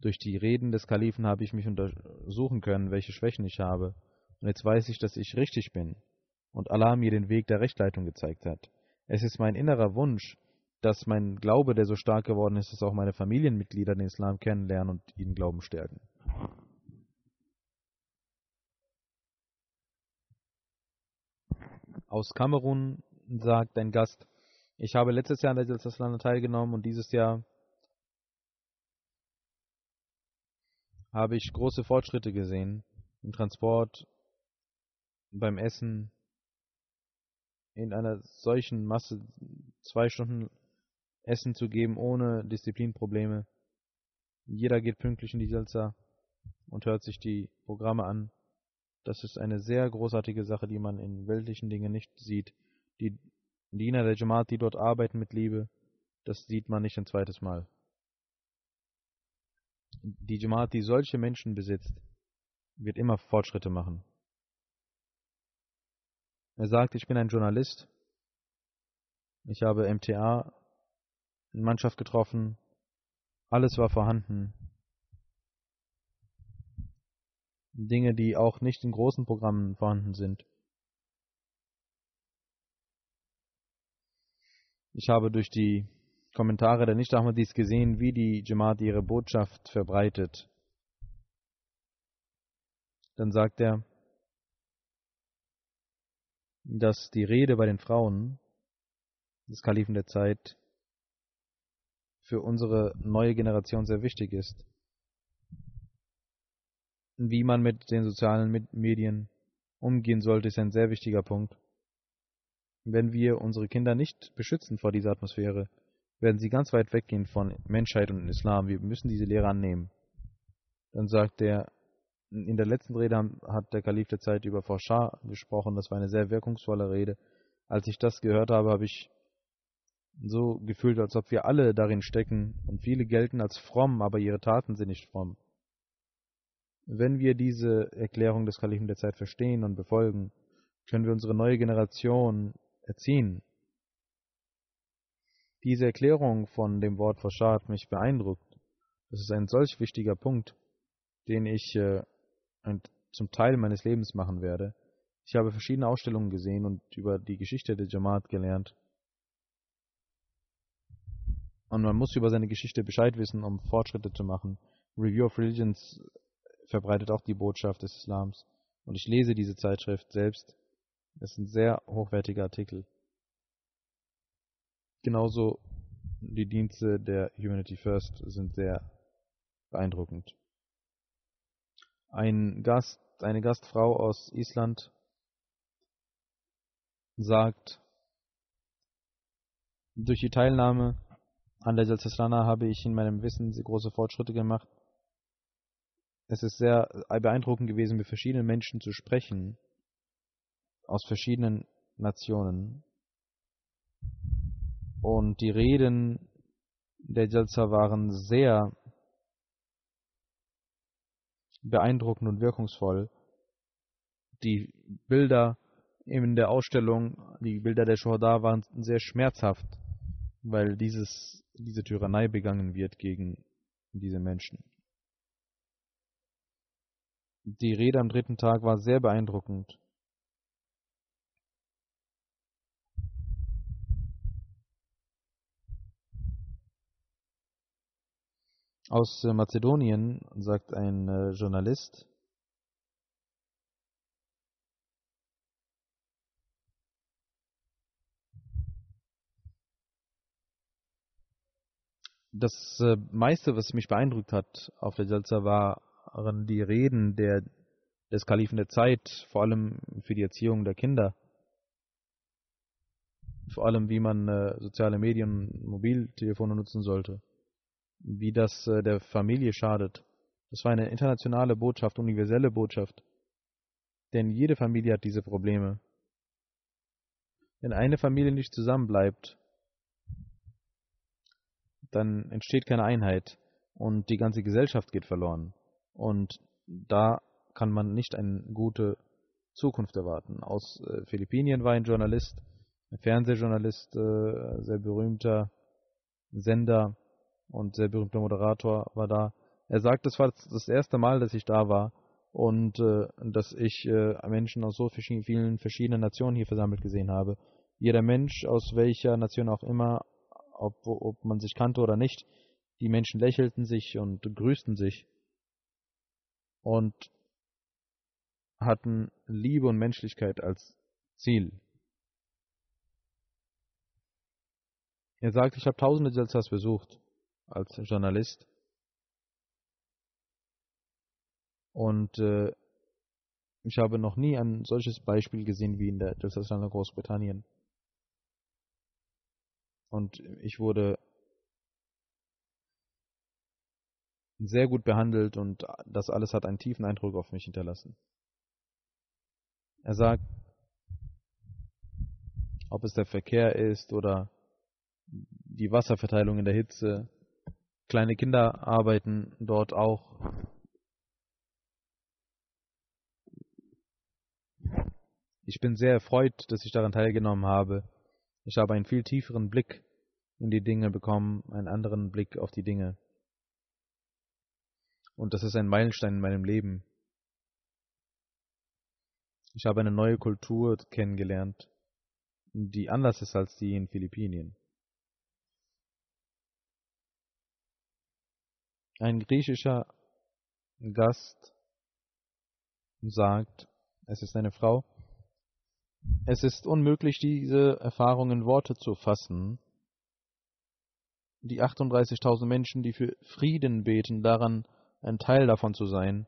durch die Reden des Kalifen habe ich mich untersuchen können, welche Schwächen ich habe. Und jetzt weiß ich, dass ich richtig bin. Und Allah mir den Weg der Rechtleitung gezeigt hat. Es ist mein innerer Wunsch, dass mein Glaube, der so stark geworden ist, dass auch meine Familienmitglieder den Islam kennenlernen und ihren Glauben stärken. Aus Kamerun sagt ein Gast, ich habe letztes Jahr an der Jalsaslana teilgenommen und dieses Jahr habe ich große Fortschritte gesehen im Transport, beim Essen in einer solchen Masse zwei Stunden Essen zu geben ohne Disziplinprobleme. Jeder geht pünktlich in die Jalsa und hört sich die Programme an. Das ist eine sehr großartige Sache, die man in weltlichen Dingen nicht sieht. Die Diener der Jamaat, die dort arbeiten mit Liebe, das sieht man nicht ein zweites Mal. Die Jamaat, die solche Menschen besitzt, wird immer Fortschritte machen. Er sagt, ich bin ein Journalist. Ich habe MTA, Mannschaft getroffen. Alles war vorhanden. Dinge, die auch nicht in großen Programmen vorhanden sind. Ich habe durch die Kommentare der Nicht-Ahmadis gesehen, wie die Jamaat ihre Botschaft verbreitet. Dann sagt er, dass die Rede bei den Frauen des Kalifen der Zeit für unsere neue Generation sehr wichtig ist. Wie man mit den sozialen Medien umgehen sollte, ist ein sehr wichtiger Punkt. Wenn wir unsere Kinder nicht beschützen vor dieser Atmosphäre, werden sie ganz weit weggehen von Menschheit und Islam. Wir müssen diese Lehre annehmen. Dann sagt er, in der letzten Rede hat der Kalif der Zeit über Forschar gesprochen. Das war eine sehr wirkungsvolle Rede. Als ich das gehört habe, habe ich so gefühlt, als ob wir alle darin stecken und viele gelten als fromm, aber ihre Taten sind nicht fromm. Wenn wir diese Erklärung des Kalifen der Zeit verstehen und befolgen, können wir unsere neue Generation erziehen. Diese Erklärung von dem Wort Foschar hat mich beeindruckt. Das ist ein solch wichtiger Punkt, den ich äh, zum Teil meines Lebens machen werde. Ich habe verschiedene Ausstellungen gesehen und über die Geschichte der Jamaat gelernt. Und man muss über seine Geschichte Bescheid wissen, um Fortschritte zu machen. Review of Religions verbreitet auch die Botschaft des Islams. Und ich lese diese Zeitschrift selbst. Es sind sehr hochwertige Artikel. Genauso die Dienste der Humanity First sind sehr beeindruckend. Ein Gast, eine Gastfrau aus Island sagt, durch die Teilnahme an der Jalsaslana habe ich in meinem Wissen große Fortschritte gemacht. Es ist sehr beeindruckend gewesen, mit verschiedenen Menschen zu sprechen, aus verschiedenen Nationen. Und die Reden der Jalsa waren sehr beeindruckend und wirkungsvoll. Die Bilder in der Ausstellung, die Bilder der Shuhada waren sehr schmerzhaft, weil dieses, diese Tyrannei begangen wird gegen diese Menschen. Die Rede am dritten Tag war sehr beeindruckend. Aus äh, Mazedonien sagt ein äh, Journalist, das äh, meiste, was mich beeindruckt hat auf der Jalsa, waren die Reden der, des Kalifen der Zeit, vor allem für die Erziehung der Kinder. Vor allem, wie man soziale Medien, Mobiltelefone nutzen sollte wie das äh, der Familie schadet. Das war eine internationale Botschaft, universelle Botschaft. Denn jede Familie hat diese Probleme. Wenn eine Familie nicht zusammenbleibt, dann entsteht keine Einheit und die ganze Gesellschaft geht verloren. Und da kann man nicht eine gute Zukunft erwarten. Aus äh, Philippinien war ein Journalist, ein Fernsehjournalist, äh, sehr berühmter Sender, und sehr berühmter Moderator war da. Er sagt, es war das erste Mal, dass ich da war und äh, dass ich äh, Menschen aus so vielen verschiedenen Nationen hier versammelt gesehen habe. Jeder Mensch, aus welcher Nation auch immer, ob, ob man sich kannte oder nicht, die Menschen lächelten sich und grüßten sich und hatten Liebe und Menschlichkeit als Ziel. Er sagt, ich habe tausende Jalsas besucht als Journalist. Und äh, ich habe noch nie ein solches Beispiel gesehen wie in der Jalsa Großbritannien. Und ich wurde sehr gut behandelt und das alles hat einen tiefen Eindruck auf mich hinterlassen. Er sagt, ob es der Verkehr ist oder die Wasserverteilung in der Hitze. Kleine Kinder arbeiten dort auch. Ich bin sehr erfreut, dass ich daran teilgenommen habe. Ich habe einen viel tieferen Blick in die Dinge bekommen, einen anderen Blick auf die Dinge. Und das ist ein Meilenstein in meinem Leben. Ich habe eine neue Kultur kennengelernt, die anders ist als die in Philippinen. Ein griechischer Gast sagt, es ist eine Frau, es ist unmöglich, diese Erfahrung in Worte zu fassen. Die 38.000 Menschen, die für Frieden beten, daran ein Teil davon zu sein.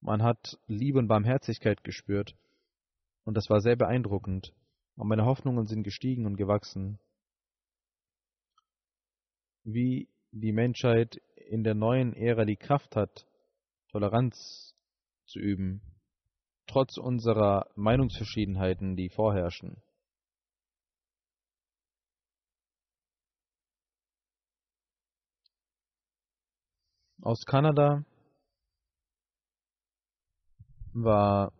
Man hat Liebe und Barmherzigkeit gespürt. Und das war sehr beeindruckend. Und meine Hoffnungen sind gestiegen und gewachsen. Wie die Menschheit in der neuen Ära die Kraft hat, Toleranz zu üben, trotz unserer Meinungsverschiedenheiten, die vorherrschen. Aus Kanada war,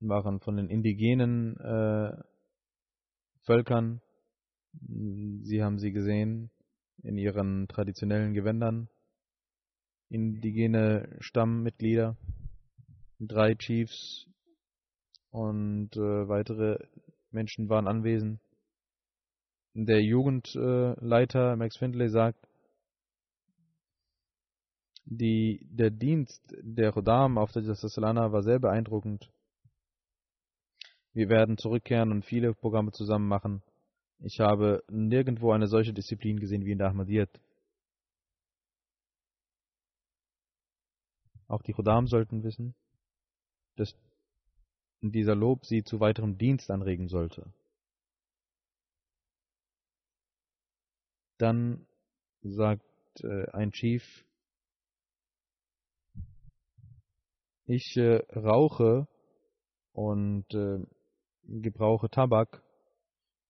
waren von den indigenen äh, Völkern, Sie haben sie gesehen in ihren traditionellen Gewändern, indigene Stammmitglieder, drei Chiefs und äh, weitere Menschen waren anwesend. Der Jugendleiter Max Findlay sagt, die, der Dienst der Rodam auf der Salana war sehr beeindruckend. Wir werden zurückkehren und viele Programme zusammen machen. Ich habe nirgendwo eine solche Disziplin gesehen wie in der Ahmadiyyat. Auch die Rodam sollten wissen, dass dieser Lob sie zu weiterem Dienst anregen sollte. Dann sagt äh, ein Chief, ich äh, rauche und äh, gebrauche Tabak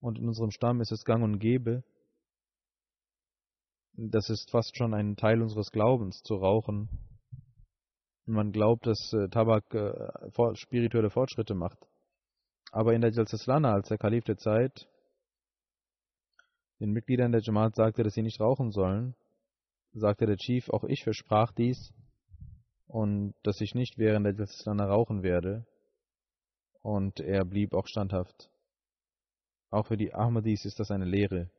und in unserem Stamm ist es gang und gäbe. Das ist fast schon ein Teil unseres Glaubens zu rauchen. Man glaubt, dass äh, Tabak äh, spirituelle Fortschritte macht. Aber in der Jalsaslana, als der Kalif der Zeit den Mitgliedern der Jamaat sagte, dass sie nicht rauchen sollen, sagte der Chief, auch ich versprach dies und dass ich nicht während der Jalsaslana rauchen werde. Und er blieb auch standhaft. Auch für die Ahmadis ist das eine Lehre.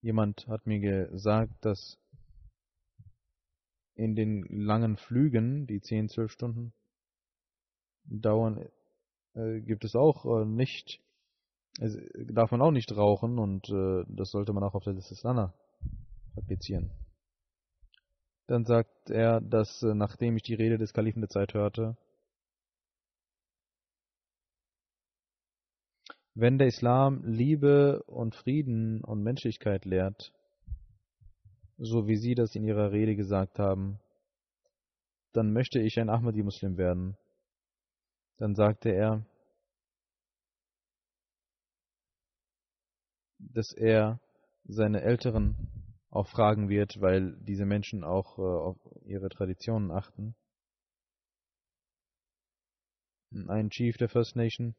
Jemand hat mir gesagt, dass in den langen Flügen, die 10, 12 Stunden dauern, äh, gibt es auch äh, nicht, äh, darf man auch nicht rauchen und äh, das sollte man auch auf der Lana praktizieren. Dann sagt er, dass äh, nachdem ich die Rede des Kalifen der Zeit hörte, Wenn der Islam Liebe und Frieden und Menschlichkeit lehrt, so wie Sie das in Ihrer Rede gesagt haben, dann möchte ich ein Ahmadi-Muslim werden. Dann sagte er, dass er seine Älteren auch fragen wird, weil diese Menschen auch äh, auf ihre Traditionen achten. Ein Chief der First Nation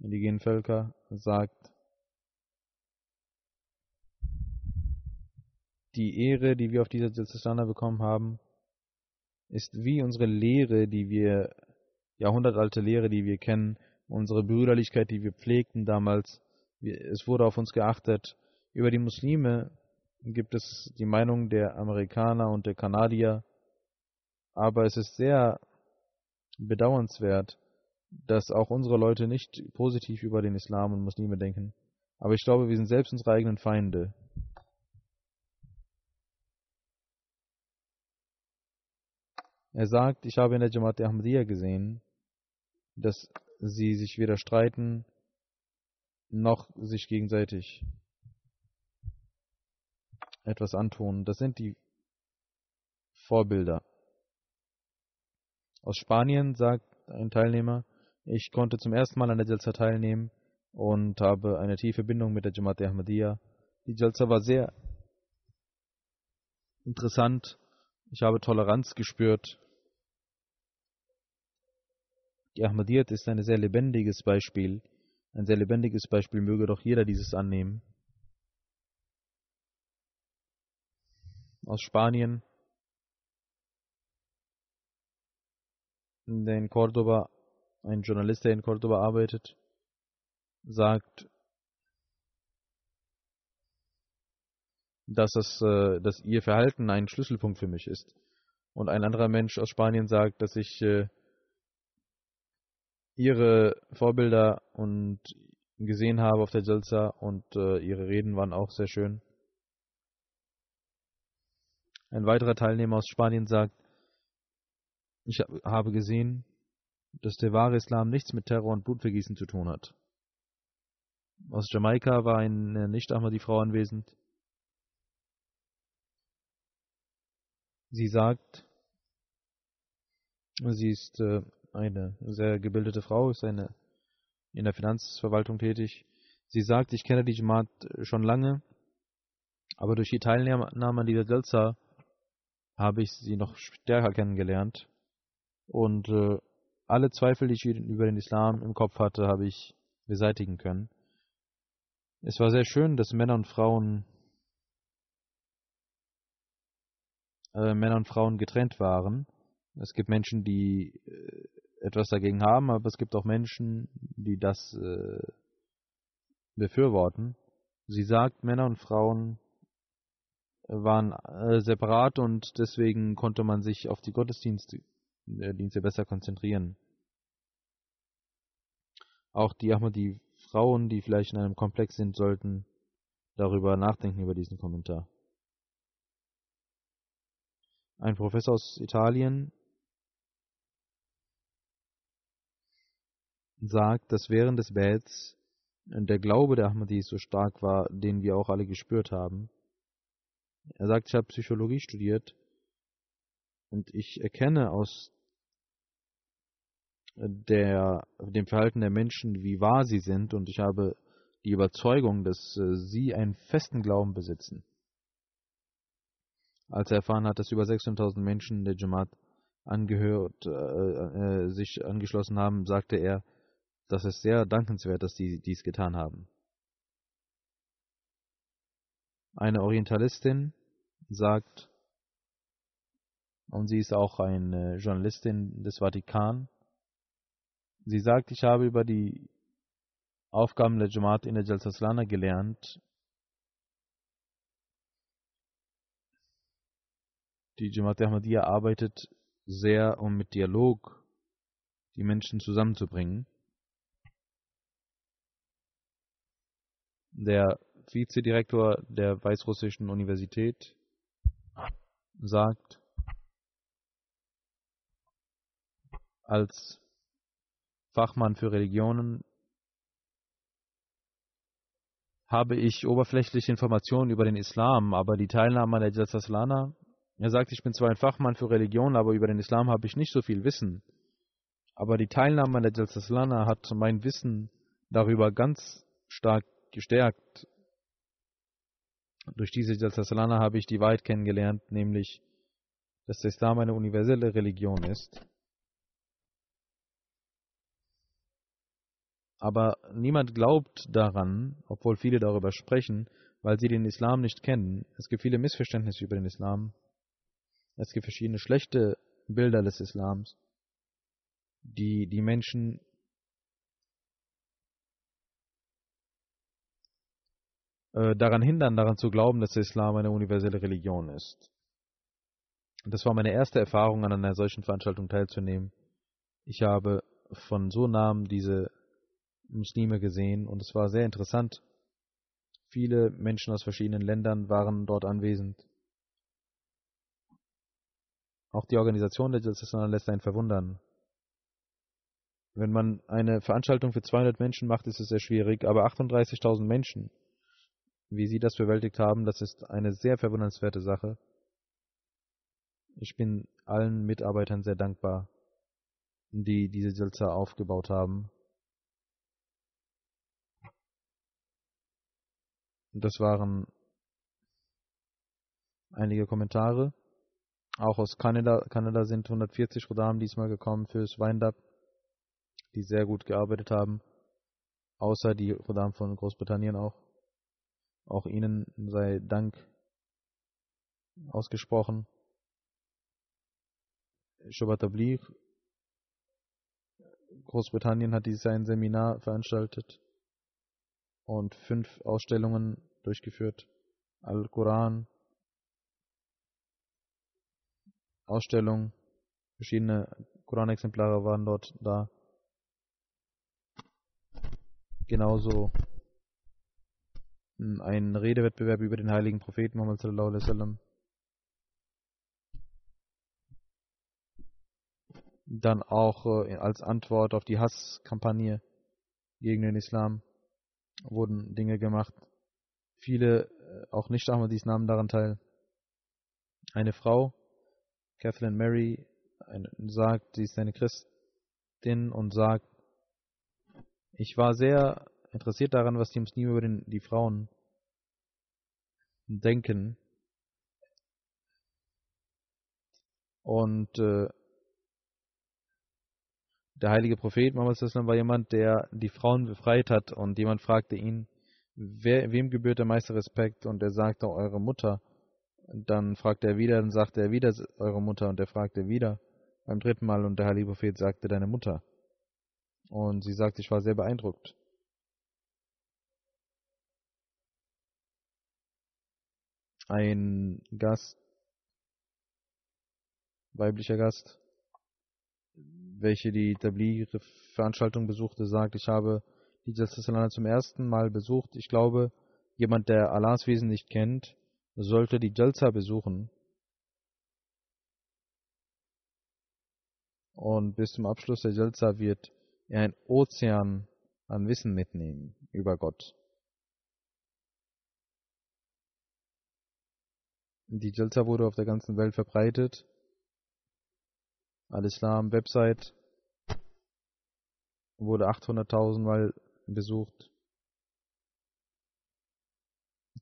indigenen Völker sagt, die Ehre, die wir auf dieser Zistana bekommen haben, ist wie unsere Lehre, die wir, jahrhundertalte Lehre, die wir kennen, unsere Brüderlichkeit, die wir pflegten damals. Es wurde auf uns geachtet. Über die Muslime gibt es die Meinung der Amerikaner und der Kanadier, aber es ist sehr bedauernswert, dass auch unsere Leute nicht positiv über den Islam und Muslime denken. Aber ich glaube, wir sind selbst unsere eigenen Feinde. Er sagt, ich habe in der Jamaat der Ahmadiyya gesehen, dass sie sich weder streiten, noch sich gegenseitig etwas antun. Das sind die Vorbilder. Aus Spanien sagt ein Teilnehmer, ich konnte zum ersten Mal an der Jalsa teilnehmen und habe eine tiefe Bindung mit der Jamaat Ahmadiyya. Die Jalsa war sehr interessant. Ich habe Toleranz gespürt. Die Ahmadiyyat ist ein sehr lebendiges Beispiel. Ein sehr lebendiges Beispiel möge doch jeder dieses annehmen. Aus Spanien, in Cordoba, ein Journalist, der in Cordoba arbeitet, sagt, dass, es, äh, dass ihr Verhalten ein Schlüsselpunkt für mich ist. Und ein anderer Mensch aus Spanien sagt, dass ich äh, ihre Vorbilder und gesehen habe auf der Jalsa und äh, ihre Reden waren auch sehr schön. Ein weiterer Teilnehmer aus Spanien sagt, ich habe gesehen, dass der wahre Islam nichts mit Terror und Blutvergießen zu tun hat. Aus Jamaika war eine Nicht-Ahmadi-Frau anwesend. Sie sagt, sie ist äh, eine sehr gebildete Frau, ist eine in der Finanzverwaltung tätig. Sie sagt, ich kenne die Jamaat schon lange, aber durch die Teilnahme an dieser Delza habe ich sie noch stärker kennengelernt. Und äh, alle Zweifel, die ich über den Islam im Kopf hatte, habe ich beseitigen können. Es war sehr schön, dass Männer und Frauen äh, Männer und Frauen getrennt waren. Es gibt Menschen, die äh, etwas dagegen haben, aber es gibt auch Menschen, die das äh, befürworten. Sie sagt, Männer und Frauen waren äh, separat und deswegen konnte man sich auf die Gottesdienste äh, Dienste besser konzentrieren. Auch die Ahmadi Frauen, die vielleicht in einem Komplex sind, sollten darüber nachdenken über diesen Kommentar. Ein Professor aus Italien sagt, dass während des Bets der Glaube der Ahmadis so stark war, den wir auch alle gespürt haben. Er sagt, ich habe Psychologie studiert und ich erkenne aus der, dem Verhalten der Menschen, wie wahr sie sind und ich habe die Überzeugung, dass äh, sie einen festen Glauben besitzen. Als er erfahren hat, dass über 600.000 Menschen der Jamaat angehört, äh, äh, sich angeschlossen haben, sagte er, das ist sehr dankenswert, dass sie dies getan haben. Eine Orientalistin sagt, und sie ist auch eine Journalistin des Vatikan, sie sagt, ich habe über die Aufgaben der Jamaat in der Jalsaslana gelernt. Die Jamaat Ahmadiyya arbeitet sehr, um mit Dialog die Menschen zusammenzubringen. Der Vizedirektor der Weißrussischen Universität sagt, als Fachmann für Religionen habe ich oberflächliche Informationen über den Islam, aber die Teilnahme an der Jalsaslana, er sagt, ich bin zwar ein Fachmann für Religion, aber über den Islam habe ich nicht so viel Wissen. Aber die Teilnahme an der Jalsaslana hat mein Wissen darüber ganz stark gestärkt. Durch diese Jalsasalana habe ich die Wahrheit kennengelernt, nämlich, dass der Islam eine universelle Religion ist. Aber niemand glaubt daran, obwohl viele darüber sprechen, weil sie den Islam nicht kennen. Es gibt viele Missverständnisse über den Islam. Es gibt verschiedene schlechte Bilder des Islams, die die Menschen Äh, daran hindern, daran zu glauben, dass der Islam eine universelle Religion ist. Das war meine erste Erfahrung, an einer solchen Veranstaltung teilzunehmen. Ich habe von so nahem diese Muslime gesehen und es war sehr interessant. Viele Menschen aus verschiedenen Ländern waren dort anwesend. Auch die Organisation der Jalsa lässt einen verwundern. Wenn man eine Veranstaltung für 200 Menschen macht, ist es sehr schwierig, aber 38.000 Menschen, wie sie das bewältigt haben, das ist eine sehr verwundernswerte Sache. Ich bin allen Mitarbeitern sehr dankbar, die diese Silza aufgebaut haben. Das waren einige Kommentare. Auch aus Kanada, Kanada sind 140 Rodam diesmal gekommen fürs Windup, die sehr gut gearbeitet haben. Außer die Rodam von Großbritannien auch. Auch ihnen sei Dank ausgesprochen. Shabbat Tabligh, Großbritannien hat dieses Jahr ein Seminar veranstaltet und fünf Ausstellungen durchgeführt. Al-Quran, Ausstellung, verschiedene Koranexemplare waren dort da. Genauso ein Redewettbewerb über den heiligen Propheten Muhammad sallallahu alaihi wasallam. Dann auch äh, als Antwort auf die Hasskampagne gegen den Islam wurden Dinge gemacht. Viele, äh, auch nicht Ahmadis, nahmen daran teil. Eine Frau, Kathleen Mary, sagt, sie ist eine Christin und sagt, ich war sehr interessiert daran, was die Muslime über den, die Frauen denken. Und äh, der heilige Prophet Muhammad war jemand, der die Frauen befreit hat und jemand fragte ihn, wer, wem gebührt der meiste Respekt? Und er sagte, eure Mutter. Dann fragte er wieder, dann sagte er wieder, eure Mutter. Und er fragte wieder beim dritten Mal und der heilige Prophet sagte, deine Mutter. Und sie sagte, ich war sehr beeindruckt. Ein Gast, weiblicher Gast, welche die Tabligh-Veranstaltung besuchte, sagt, ich habe die Jalsa zum ersten Mal besucht. Ich glaube, jemand, der Allahs Wesen nicht kennt, sollte die Jalsa besuchen. Und bis zum Abschluss der Jalsa wird er ein Ozean an Wissen mitnehmen über Gott. Die Jalsa wurde auf der ganzen Welt verbreitet Al-Islam Website wurde 800.000 Mal besucht.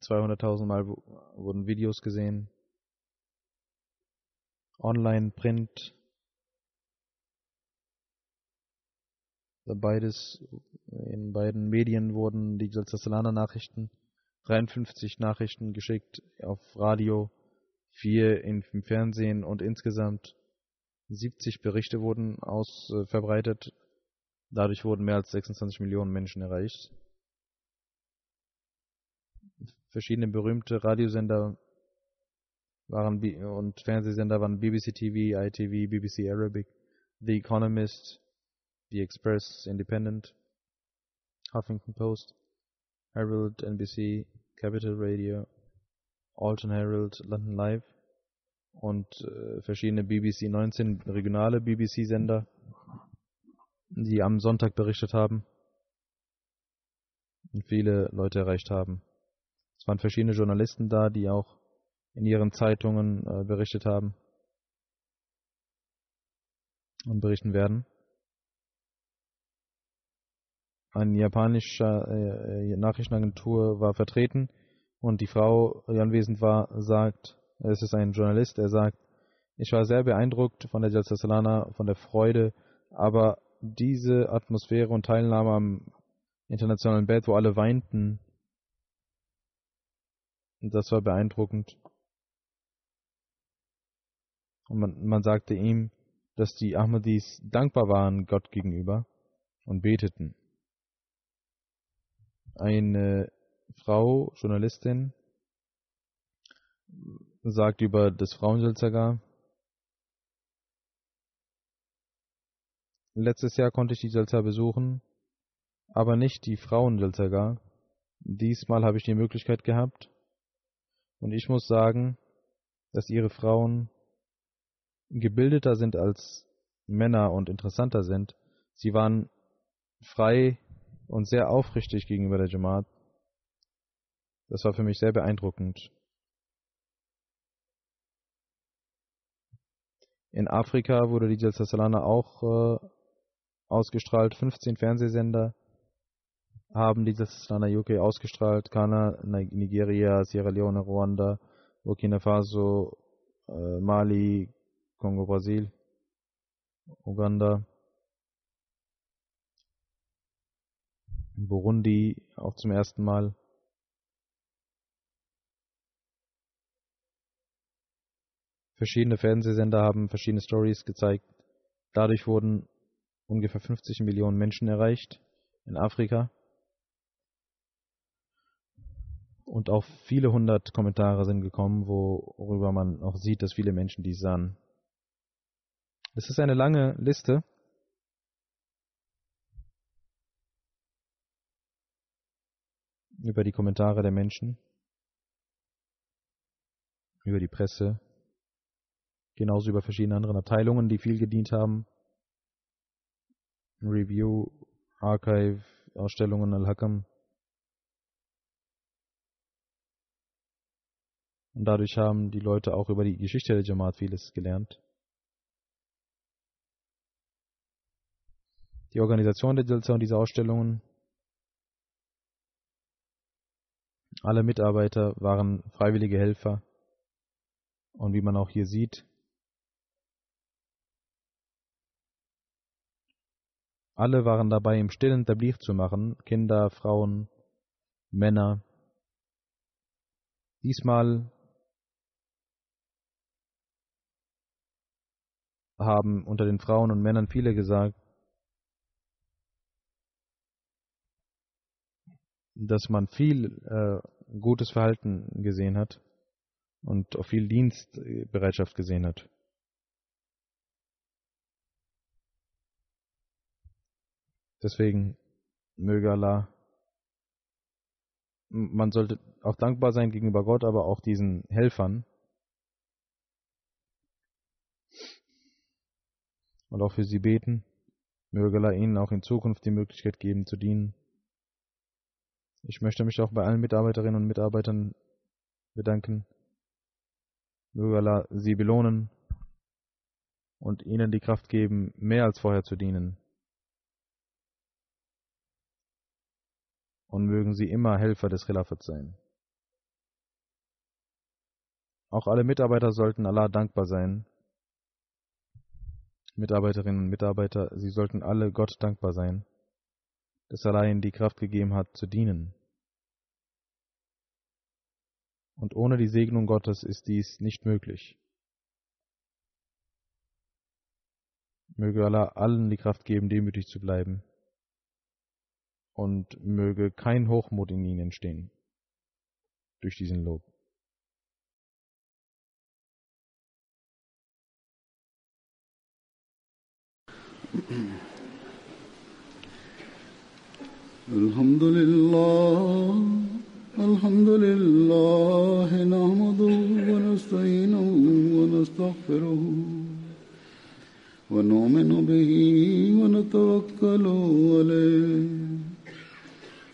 200.000 Mal wurden Videos gesehen. Online, Print. Beides, in beiden Medien wurden die Salzassalana Nachrichten, 53 Nachrichten geschickt auf Radio, 4 im Fernsehen und insgesamt 70 Berichte wurden aus äh, verbreitet. Dadurch wurden mehr als 26 Millionen Menschen erreicht. Verschiedene berühmte Radiosender waren und Fernsehsender waren BBC TV, ITV, BBC Arabic, The Economist, The Express, Independent, Huffington Post, Herald, NBC, Capital Radio, Alton Herald, London Live und äh, verschiedene BBC 19 regionale BBC-Sender, die am Sonntag berichtet haben und viele Leute erreicht haben. Es waren verschiedene Journalisten da, die auch in ihren Zeitungen äh, berichtet haben und berichten werden. Eine japanische äh, Nachrichtenagentur war vertreten und die Frau, die anwesend war, sagt, es ist ein Journalist, der sagt, ich war sehr beeindruckt von der Jalsa von der Freude, aber diese Atmosphäre und Teilnahme am internationalen Bett, wo alle weinten, das war beeindruckend. Und man, man sagte ihm, dass die Ahmadis dankbar waren Gott gegenüber und beteten. Eine Frau, Journalistin, sagt über das Frauenselzagar. Letztes Jahr konnte ich die Selza besuchen, aber nicht die Frauenselzagar. Diesmal habe ich die Möglichkeit gehabt und ich muss sagen, dass ihre Frauen gebildeter sind als Männer und interessanter sind, Sie waren frei und sehr aufrichtig gegenüber der Jamaat. Das war für mich sehr beeindruckend. In Afrika wurde die Salana auch äh, ausgestrahlt. 15 Fernsehsender haben die Salana UK ausgestrahlt. Ghana, Nigeria, Sierra Leone, Ruanda, Burkina Faso, äh, Mali, Kongo, Brasil, Uganda, Burundi auch zum ersten Mal. Verschiedene Fernsehsender haben verschiedene Stories gezeigt. Dadurch wurden ungefähr 50 Millionen Menschen erreicht in Afrika. Und auch viele hundert Kommentare sind gekommen, worüber man auch sieht, dass viele Menschen dies sahen. Es ist eine lange Liste. über die Kommentare der Menschen, über die Presse, genauso über verschiedene andere Abteilungen, die viel gedient haben. Review, Archive, Ausstellungen, Al-Hakam. Und dadurch haben die Leute auch über die Geschichte der Jamaat vieles gelernt. Die Organisation der Jalsa und diese Ausstellungen, alle Mitarbeiter waren freiwillige Helfer. Und wie man auch hier sieht, Alle waren dabei, im stillen Tabligh zu machen, Kinder, Frauen, Männer. Diesmal haben unter den Frauen und Männern viele gesagt, dass man viel äh, gutes Verhalten gesehen hat und auch viel Dienstbereitschaft gesehen hat. Deswegen möge Allah, man sollte auch dankbar sein gegenüber Gott, aber auch diesen Helfern. Und auch für sie beten. Möge Allah ihnen auch in Zukunft die Möglichkeit geben zu dienen. Ich möchte mich auch bei allen Mitarbeiterinnen und Mitarbeitern bedanken. Möge Allah sie belohnen und ihnen die Kraft geben, mehr als vorher zu dienen. Und mögen sie immer Helfer des Khilafat sein. Auch alle Mitarbeiter sollten Allah dankbar sein. Mitarbeiterinnen und Mitarbeiter, sie sollten alle Gott dankbar sein, dass Allah ihnen die Kraft gegeben hat, zu dienen. Und ohne die Segnung Gottes ist dies nicht möglich. Möge Allah allen die Kraft geben, demütig zu bleiben und möge kein Hochmut in ihnen entstehen durch diesen Lob. الحمد لله الحمد لله نحمده ونستعينه ونستغفره ونؤمن به ونتوكل عليه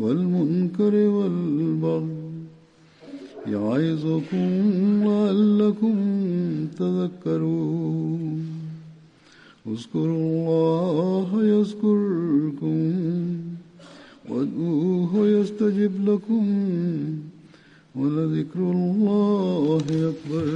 والمنكر والبغي يعظكم لعلكم تذكرون. اذكروا الله يذكركم وادعوه يستجب لكم ولذكر الله أكبر.